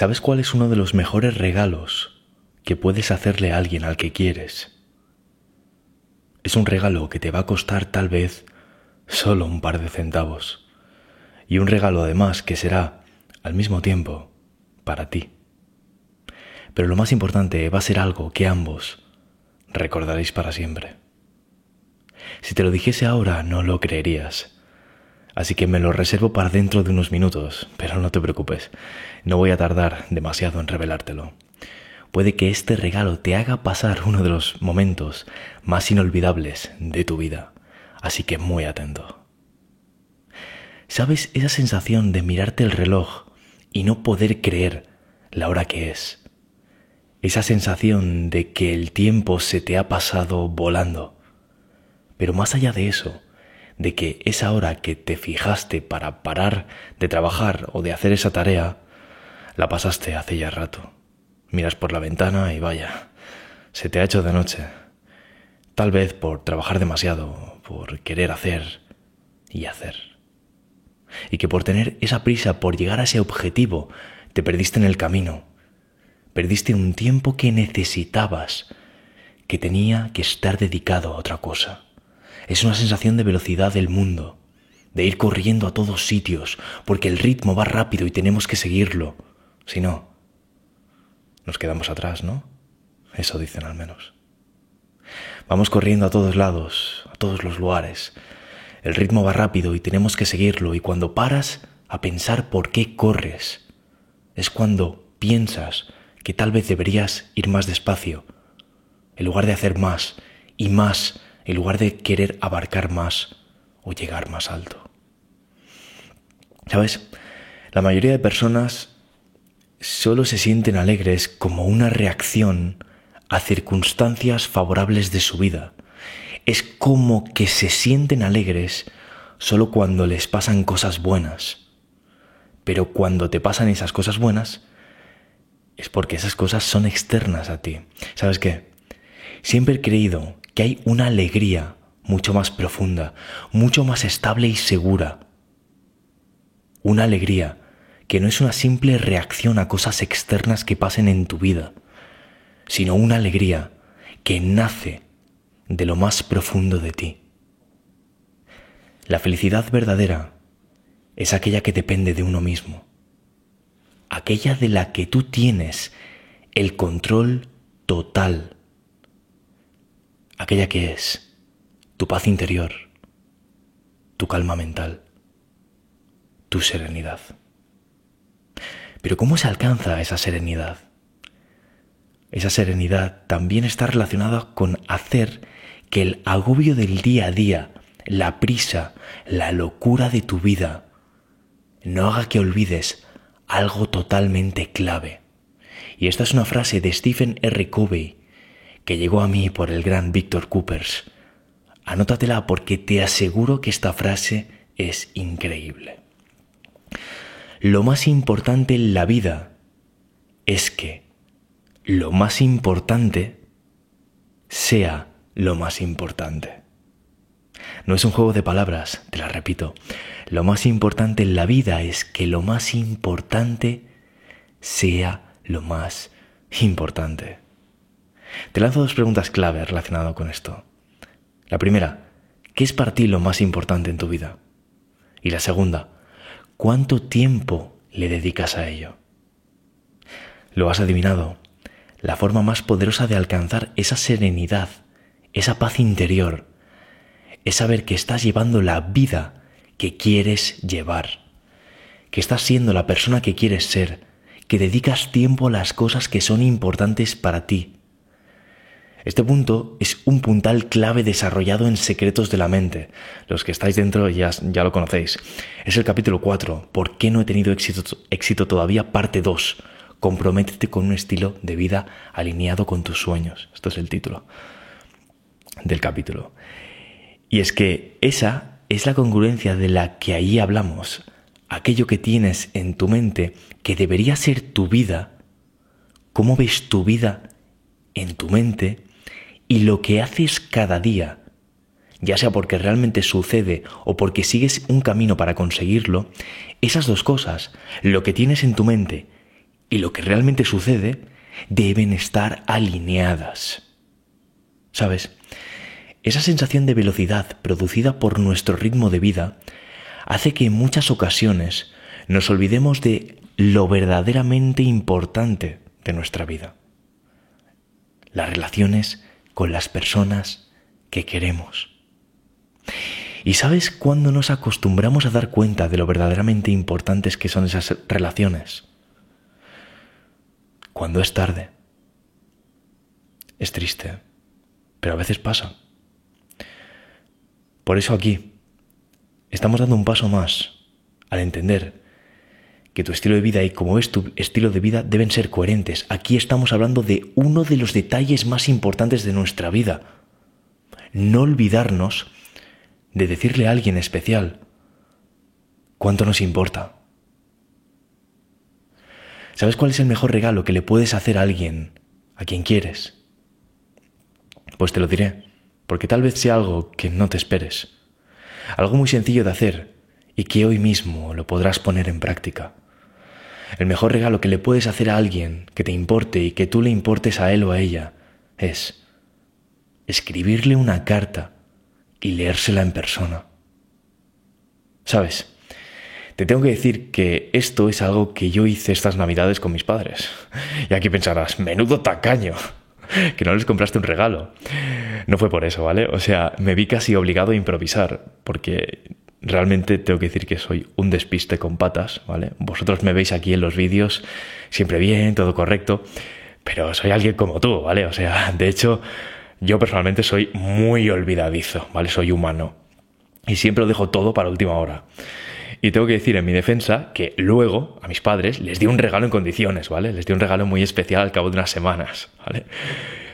¿Sabes cuál es uno de los mejores regalos que puedes hacerle a alguien al que quieres? Es un regalo que te va a costar tal vez solo un par de centavos. Y un regalo además que será, al mismo tiempo, para ti. Pero lo más importante va a ser algo que ambos recordaréis para siempre. Si te lo dijese ahora no lo creerías. Así que me lo reservo para dentro de unos minutos, pero no te preocupes, no voy a tardar demasiado en revelártelo. Puede que este regalo te haga pasar uno de los momentos más inolvidables de tu vida, así que muy atento. ¿Sabes esa sensación de mirarte el reloj y no poder creer la hora que es? Esa sensación de que el tiempo se te ha pasado volando. Pero más allá de eso, de que esa hora que te fijaste para parar de trabajar o de hacer esa tarea, la pasaste hace ya rato. Miras por la ventana y vaya, se te ha hecho de noche. Tal vez por trabajar demasiado, por querer hacer y hacer. Y que por tener esa prisa por llegar a ese objetivo, te perdiste en el camino. Perdiste un tiempo que necesitabas, que tenía que estar dedicado a otra cosa. Es una sensación de velocidad del mundo, de ir corriendo a todos sitios, porque el ritmo va rápido y tenemos que seguirlo. Si no, nos quedamos atrás, ¿no? Eso dicen al menos. Vamos corriendo a todos lados, a todos los lugares. El ritmo va rápido y tenemos que seguirlo y cuando paras a pensar por qué corres, es cuando piensas que tal vez deberías ir más despacio, en lugar de hacer más y más en lugar de querer abarcar más o llegar más alto. ¿Sabes? La mayoría de personas solo se sienten alegres como una reacción a circunstancias favorables de su vida. Es como que se sienten alegres solo cuando les pasan cosas buenas. Pero cuando te pasan esas cosas buenas, es porque esas cosas son externas a ti. ¿Sabes qué? Siempre he creído que hay una alegría mucho más profunda, mucho más estable y segura. Una alegría que no es una simple reacción a cosas externas que pasen en tu vida, sino una alegría que nace de lo más profundo de ti. La felicidad verdadera es aquella que depende de uno mismo, aquella de la que tú tienes el control total aquella que es tu paz interior, tu calma mental, tu serenidad. Pero ¿cómo se alcanza esa serenidad? Esa serenidad también está relacionada con hacer que el agobio del día a día, la prisa, la locura de tu vida, no haga que olvides algo totalmente clave. Y esta es una frase de Stephen R. Covey que llegó a mí por el gran Víctor Coopers. Anótatela porque te aseguro que esta frase es increíble. Lo más importante en la vida es que lo más importante sea lo más importante. No es un juego de palabras, te la repito. Lo más importante en la vida es que lo más importante sea lo más importante. Te lanzo dos preguntas clave relacionadas con esto. La primera, ¿qué es para ti lo más importante en tu vida? Y la segunda, ¿cuánto tiempo le dedicas a ello? Lo has adivinado. La forma más poderosa de alcanzar esa serenidad, esa paz interior, es saber que estás llevando la vida que quieres llevar, que estás siendo la persona que quieres ser, que dedicas tiempo a las cosas que son importantes para ti, este punto es un puntal clave desarrollado en Secretos de la Mente. Los que estáis dentro ya, ya lo conocéis. Es el capítulo 4, ¿Por qué no he tenido éxito, éxito todavía? Parte 2. Comprométete con un estilo de vida alineado con tus sueños. Esto es el título del capítulo. Y es que esa es la congruencia de la que ahí hablamos. Aquello que tienes en tu mente que debería ser tu vida. ¿Cómo ves tu vida en tu mente y lo que haces cada día, ya sea porque realmente sucede o porque sigues un camino para conseguirlo, esas dos cosas, lo que tienes en tu mente y lo que realmente sucede deben estar alineadas. ¿Sabes? Esa sensación de velocidad producida por nuestro ritmo de vida hace que en muchas ocasiones nos olvidemos de lo verdaderamente importante de nuestra vida. Las relaciones con las personas que queremos. ¿Y sabes cuándo nos acostumbramos a dar cuenta de lo verdaderamente importantes que son esas relaciones? Cuando es tarde. Es triste, pero a veces pasa. Por eso aquí estamos dando un paso más al entender que tu estilo de vida y como es tu estilo de vida deben ser coherentes. Aquí estamos hablando de uno de los detalles más importantes de nuestra vida. No olvidarnos de decirle a alguien especial cuánto nos importa. ¿Sabes cuál es el mejor regalo que le puedes hacer a alguien, a quien quieres? Pues te lo diré, porque tal vez sea algo que no te esperes. Algo muy sencillo de hacer y que hoy mismo lo podrás poner en práctica. El mejor regalo que le puedes hacer a alguien que te importe y que tú le importes a él o a ella es escribirle una carta y leérsela en persona. ¿Sabes? Te tengo que decir que esto es algo que yo hice estas navidades con mis padres. Y aquí pensarás, menudo tacaño, que no les compraste un regalo. No fue por eso, ¿vale? O sea, me vi casi obligado a improvisar, porque realmente tengo que decir que soy un despiste con patas, ¿vale? Vosotros me veis aquí en los vídeos siempre bien, todo correcto, pero soy alguien como tú, ¿vale? O sea, de hecho, yo personalmente soy muy olvidadizo, ¿vale? Soy humano. Y siempre lo dejo todo para última hora. Y tengo que decir en mi defensa que luego a mis padres les di un regalo en condiciones, ¿vale? Les di un regalo muy especial al cabo de unas semanas, ¿vale?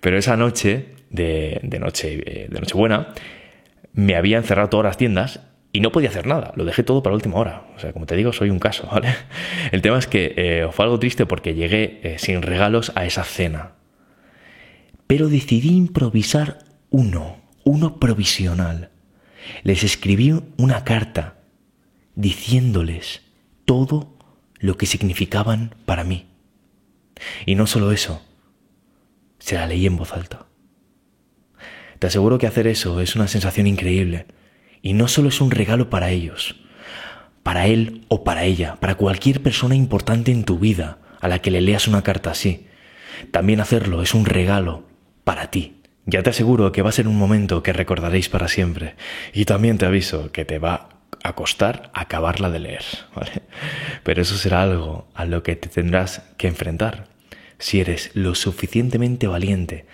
Pero esa noche de, noche eh, de Nochebuena me había encerrado todas las tiendas y no podía hacer nada, lo dejé todo para la última hora. O sea, como te digo, soy un caso, ¿vale? El tema es que eh, fue algo triste porque llegué eh, sin regalos a esa cena. Pero decidí improvisar uno, uno provisional. Les escribí una carta diciéndoles todo lo que significaban para mí. Y no solo eso, se la leí en voz alta. Te aseguro que hacer eso es una sensación increíble y no solo es un regalo para ellos, para él o para ella, para cualquier persona importante en tu vida a la que le leas una carta así. También hacerlo es un regalo para ti. Ya te aseguro que va a ser un momento que recordaréis para siempre. Y también te aviso que te va a costar acabarla de leer. Pero eso será algo a lo que te tendrás que enfrentar si eres lo suficientemente valiente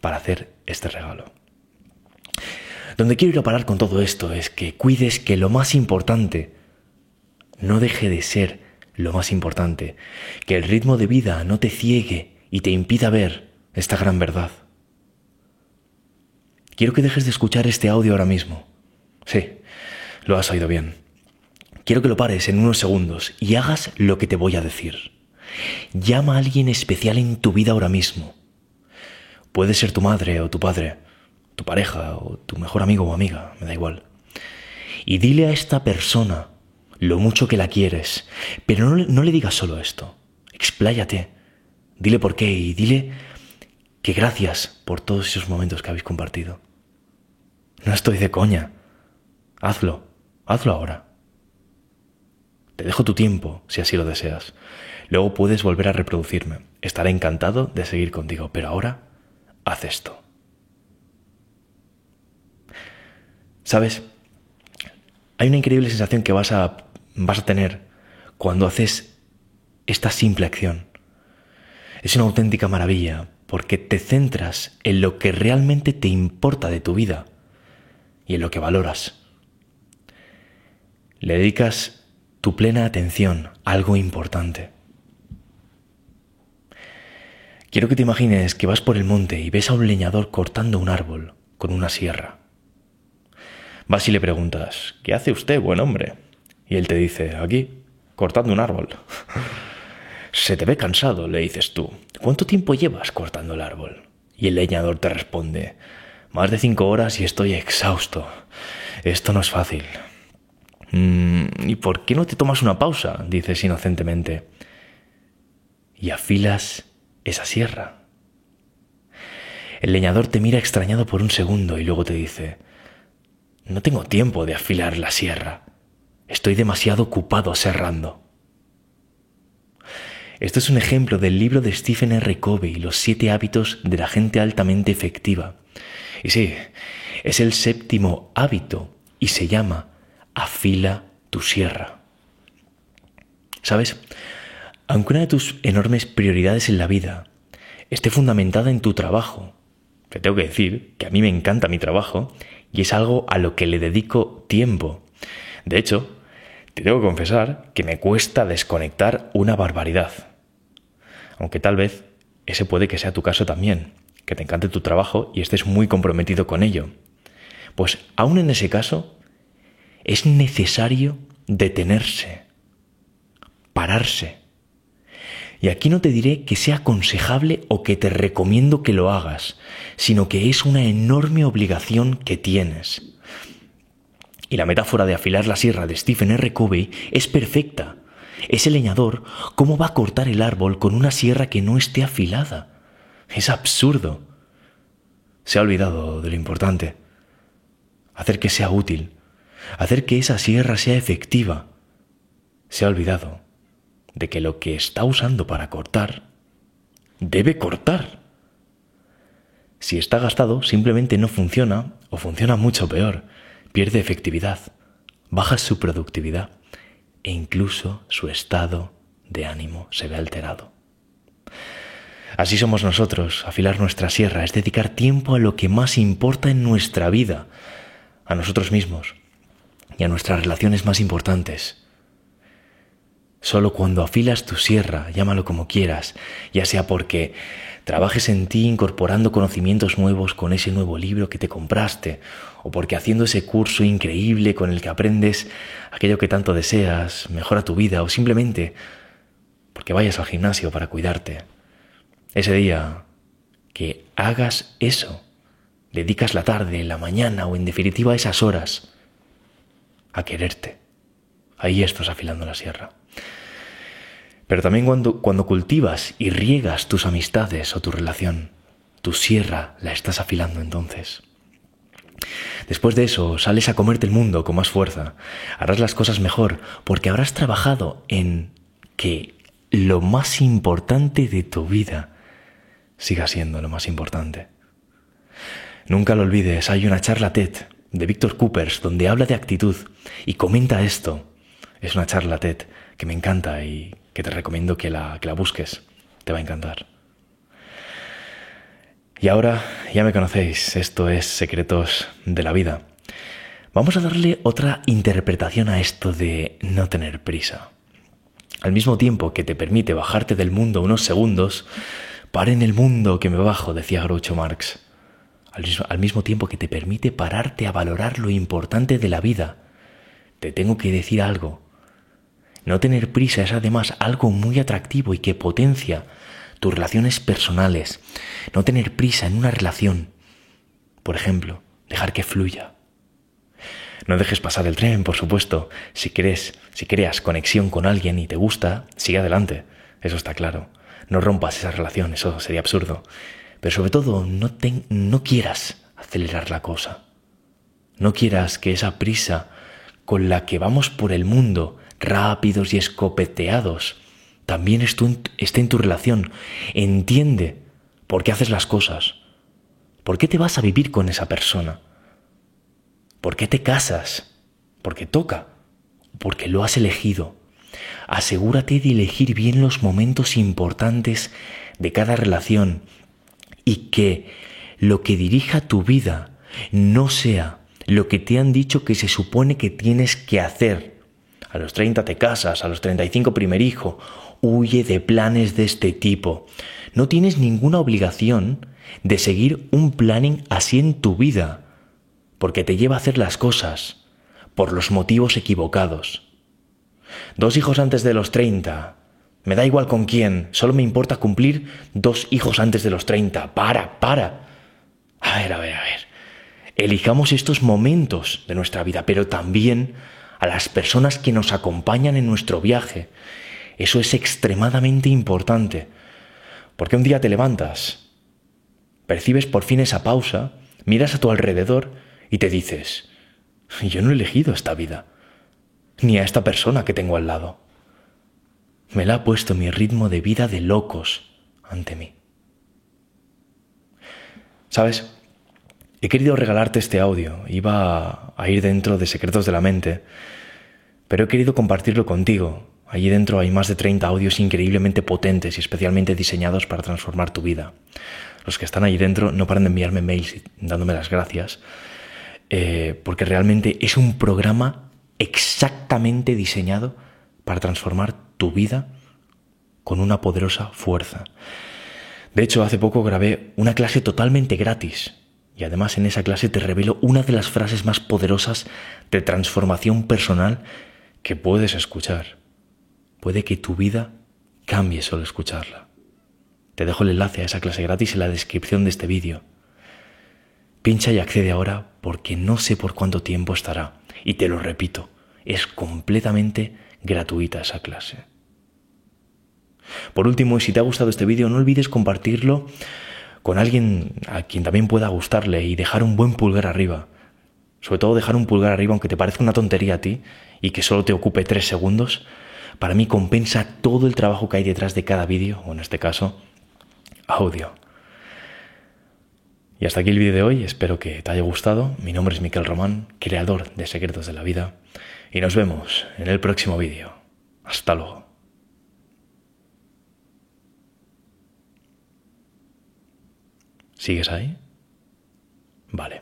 para hacer este regalo. Donde quiero ir a parar con todo esto es que cuides que lo más importante no deje de ser lo más importante, que el ritmo de vida no te ciegue y te impida ver esta gran verdad. Quiero que dejes de escuchar este audio ahora mismo. Sí, lo has oído bien. Quiero que lo pares en unos segundos y hagas lo que te voy a decir. Llama a alguien especial en tu vida ahora mismo. Puede ser tu madre o tu padre, tu pareja o tu mejor amigo o amiga, me da igual. Y dile a esta persona lo mucho que la quieres, pero no, no le digas solo esto, expláyate, dile por qué y dile que gracias por todos esos momentos que habéis compartido. No estoy de coña, hazlo, hazlo ahora. Te dejo tu tiempo si así lo deseas. Luego puedes volver a reproducirme. Estaré encantado de seguir contigo, pero ahora haz esto. ¿Sabes? Hay una increíble sensación que vas a, vas a tener cuando haces esta simple acción. Es una auténtica maravilla porque te centras en lo que realmente te importa de tu vida y en lo que valoras. Le dedicas tu plena atención a algo importante. Quiero que te imagines que vas por el monte y ves a un leñador cortando un árbol con una sierra. Vas y le preguntas, ¿qué hace usted, buen hombre? Y él te dice, aquí, cortando un árbol. Se te ve cansado, le dices tú. ¿Cuánto tiempo llevas cortando el árbol? Y el leñador te responde, más de cinco horas y estoy exhausto. Esto no es fácil. Mm, ¿Y por qué no te tomas una pausa? dices inocentemente. y afilas esa sierra. El leñador te mira extrañado por un segundo y luego te dice, no tengo tiempo de afilar la sierra, estoy demasiado ocupado serrando. Esto es un ejemplo del libro de Stephen R. Covey, Los siete hábitos de la gente altamente efectiva. Y sí, es el séptimo hábito y se llama Afila tu sierra. ¿Sabes? Aunque una de tus enormes prioridades en la vida esté fundamentada en tu trabajo, te tengo que decir que a mí me encanta mi trabajo y es algo a lo que le dedico tiempo. De hecho, te tengo que confesar que me cuesta desconectar una barbaridad. Aunque tal vez ese puede que sea tu caso también, que te encante tu trabajo y estés muy comprometido con ello. Pues aún en ese caso, es necesario detenerse, pararse. Y aquí no te diré que sea aconsejable o que te recomiendo que lo hagas, sino que es una enorme obligación que tienes. Y la metáfora de afilar la sierra de Stephen R. Covey es perfecta. Ese leñador, ¿cómo va a cortar el árbol con una sierra que no esté afilada? Es absurdo. Se ha olvidado de lo importante. Hacer que sea útil. Hacer que esa sierra sea efectiva. Se ha olvidado de que lo que está usando para cortar debe cortar. Si está gastado, simplemente no funciona o funciona mucho peor. Pierde efectividad, baja su productividad e incluso su estado de ánimo se ve alterado. Así somos nosotros, afilar nuestra sierra es dedicar tiempo a lo que más importa en nuestra vida, a nosotros mismos y a nuestras relaciones más importantes. Solo cuando afilas tu sierra, llámalo como quieras, ya sea porque trabajes en ti incorporando conocimientos nuevos con ese nuevo libro que te compraste, o porque haciendo ese curso increíble con el que aprendes aquello que tanto deseas, mejora tu vida, o simplemente porque vayas al gimnasio para cuidarte. Ese día que hagas eso, dedicas la tarde, la mañana o en definitiva esas horas a quererte. Ahí estás afilando la sierra. Pero también cuando, cuando cultivas y riegas tus amistades o tu relación, tu sierra la estás afilando entonces. Después de eso, sales a comerte el mundo con más fuerza. Harás las cosas mejor porque habrás trabajado en que lo más importante de tu vida siga siendo lo más importante. Nunca lo olvides, hay una charla TED de Víctor Coopers donde habla de actitud y comenta esto. Es una charla TED que me encanta y que te recomiendo que la, que la busques. Te va a encantar. Y ahora ya me conocéis, esto es Secretos de la Vida. Vamos a darle otra interpretación a esto de no tener prisa. Al mismo tiempo que te permite bajarte del mundo unos segundos, para en el mundo que me bajo, decía Groucho Marx. Al, al mismo tiempo que te permite pararte a valorar lo importante de la vida, te tengo que decir algo. No tener prisa es además algo muy atractivo y que potencia tus relaciones personales, no tener prisa en una relación. Por ejemplo, dejar que fluya. No dejes pasar el tren, por supuesto. Si crees, si creas conexión con alguien y te gusta, sigue adelante. Eso está claro. No rompas esa relación, eso sería absurdo. Pero sobre todo, no, no quieras acelerar la cosa. No quieras que esa prisa con la que vamos por el mundo, rápidos y escopeteados, también esté en tu relación. Entiende por qué haces las cosas. ¿Por qué te vas a vivir con esa persona? ¿Por qué te casas? Porque toca. Porque lo has elegido. Asegúrate de elegir bien los momentos importantes de cada relación y que lo que dirija tu vida no sea lo que te han dicho que se supone que tienes que hacer. A los 30 te casas, a los 35 primer hijo, Huye de planes de este tipo. No tienes ninguna obligación de seguir un planning así en tu vida, porque te lleva a hacer las cosas por los motivos equivocados. Dos hijos antes de los 30. Me da igual con quién, solo me importa cumplir dos hijos antes de los 30. Para, para. A ver, a ver, a ver. Elijamos estos momentos de nuestra vida, pero también a las personas que nos acompañan en nuestro viaje Eso es extremadamente importante. Porque un día te levantas, percibes por fin esa pausa, miras a tu alrededor y te dices, yo no he elegido esta vida, ni a esta persona que tengo al lado. Me la ha puesto mi ritmo de vida de locos ante mí. ¿Sabes? He querido regalarte este audio. Iba a ir dentro de Secretos de la Mente, pero he querido compartirlo contigo. Allí dentro hay más de 30 audios increíblemente potentes y especialmente diseñados para transformar tu vida. Los que están allí dentro no paran de enviarme mails dándome las gracias, eh, porque realmente es un programa exactamente diseñado para transformar tu vida con una poderosa fuerza. De hecho, hace poco grabé una clase totalmente gratis y además en esa clase te revelo una de las frases más poderosas de transformación personal que puedes escuchar. Puede que tu vida cambie solo escucharla. Te dejo el enlace a esa clase gratis en la descripción de este vídeo. Pincha y accede ahora porque no sé por cuánto tiempo estará. Y te lo repito, es completamente gratuita esa clase. Por último, y si te ha gustado este vídeo, no olvides compartirlo con alguien a quien también pueda gustarle y dejar un buen pulgar arriba. Sobre todo dejar un pulgar arriba, aunque te parezca una tontería a ti y que solo te ocupe tres segundos, para mí compensa todo el trabajo que hay detrás de cada vídeo, o en este caso, audio. Y hasta aquí el vídeo de hoy, espero que te haya gustado. Mi nombre es Miquel Román, creador de Secretos de la Vida, y nos vemos en el próximo vídeo. Hasta luego. ¿Sigues ahí? Vale.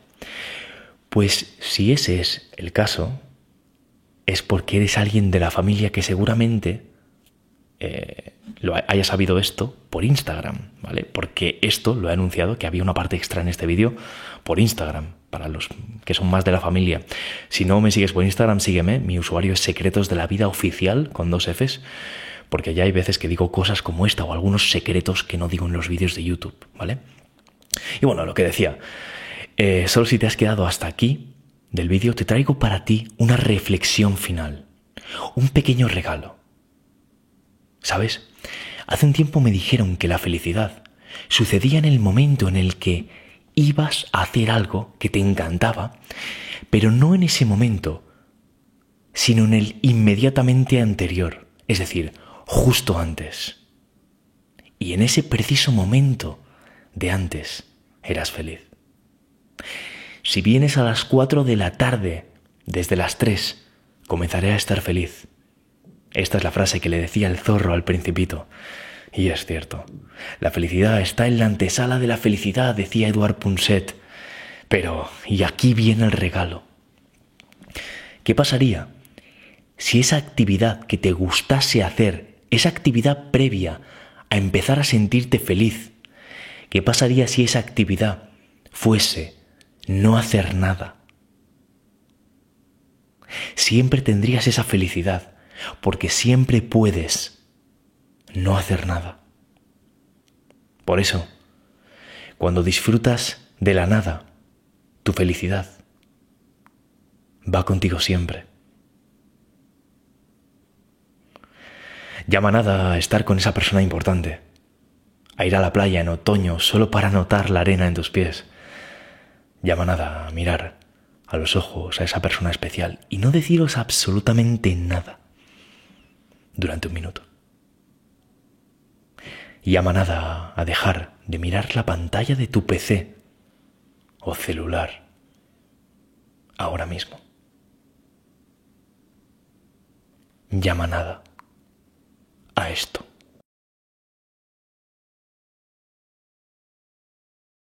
Pues si ese es el caso, es porque eres alguien de la familia que seguramente eh, lo haya sabido esto por Instagram, ¿vale? Porque esto lo he anunciado, que había una parte extra en este vídeo por Instagram, para los que son más de la familia. Si no me sigues por Instagram, sígueme. Mi usuario es Secretos de la Vida Oficial, con dos Fs, porque ya hay veces que digo cosas como esta o algunos secretos que no digo en los vídeos de YouTube, ¿vale? Y bueno, lo que decía, eh, solo si te has quedado hasta aquí del vídeo, te traigo para ti una reflexión final, un pequeño regalo. ¿Sabes? Hace un tiempo me dijeron que la felicidad sucedía en el momento en el que ibas a hacer algo que te encantaba, pero no en ese momento, sino en el inmediatamente anterior, es decir, justo antes. Y en ese preciso momento de antes eras feliz. Si vienes a las cuatro de la tarde, desde las tres, comenzaré a estar feliz. Esta es la frase que le decía el zorro al principito. Y es cierto. La felicidad está en la antesala de la felicidad, decía Eduard Punset. Pero, y aquí viene el regalo. ¿Qué pasaría si esa actividad que te gustase hacer, esa actividad previa a empezar a sentirte feliz, ¿Qué pasaría si esa actividad fuese no hacer nada? Siempre tendrías esa felicidad, porque siempre puedes no hacer nada. Por eso, cuando disfrutas de la nada, tu felicidad va contigo siempre. Llama nada a estar con esa persona importante a ir a la playa en otoño solo para notar la arena en tus pies. Llama nada a mirar a los ojos a esa persona especial y no deciros absolutamente nada durante un minuto. Llama nada a dejar de mirar la pantalla de tu PC o celular ahora mismo. Llama nada a esto.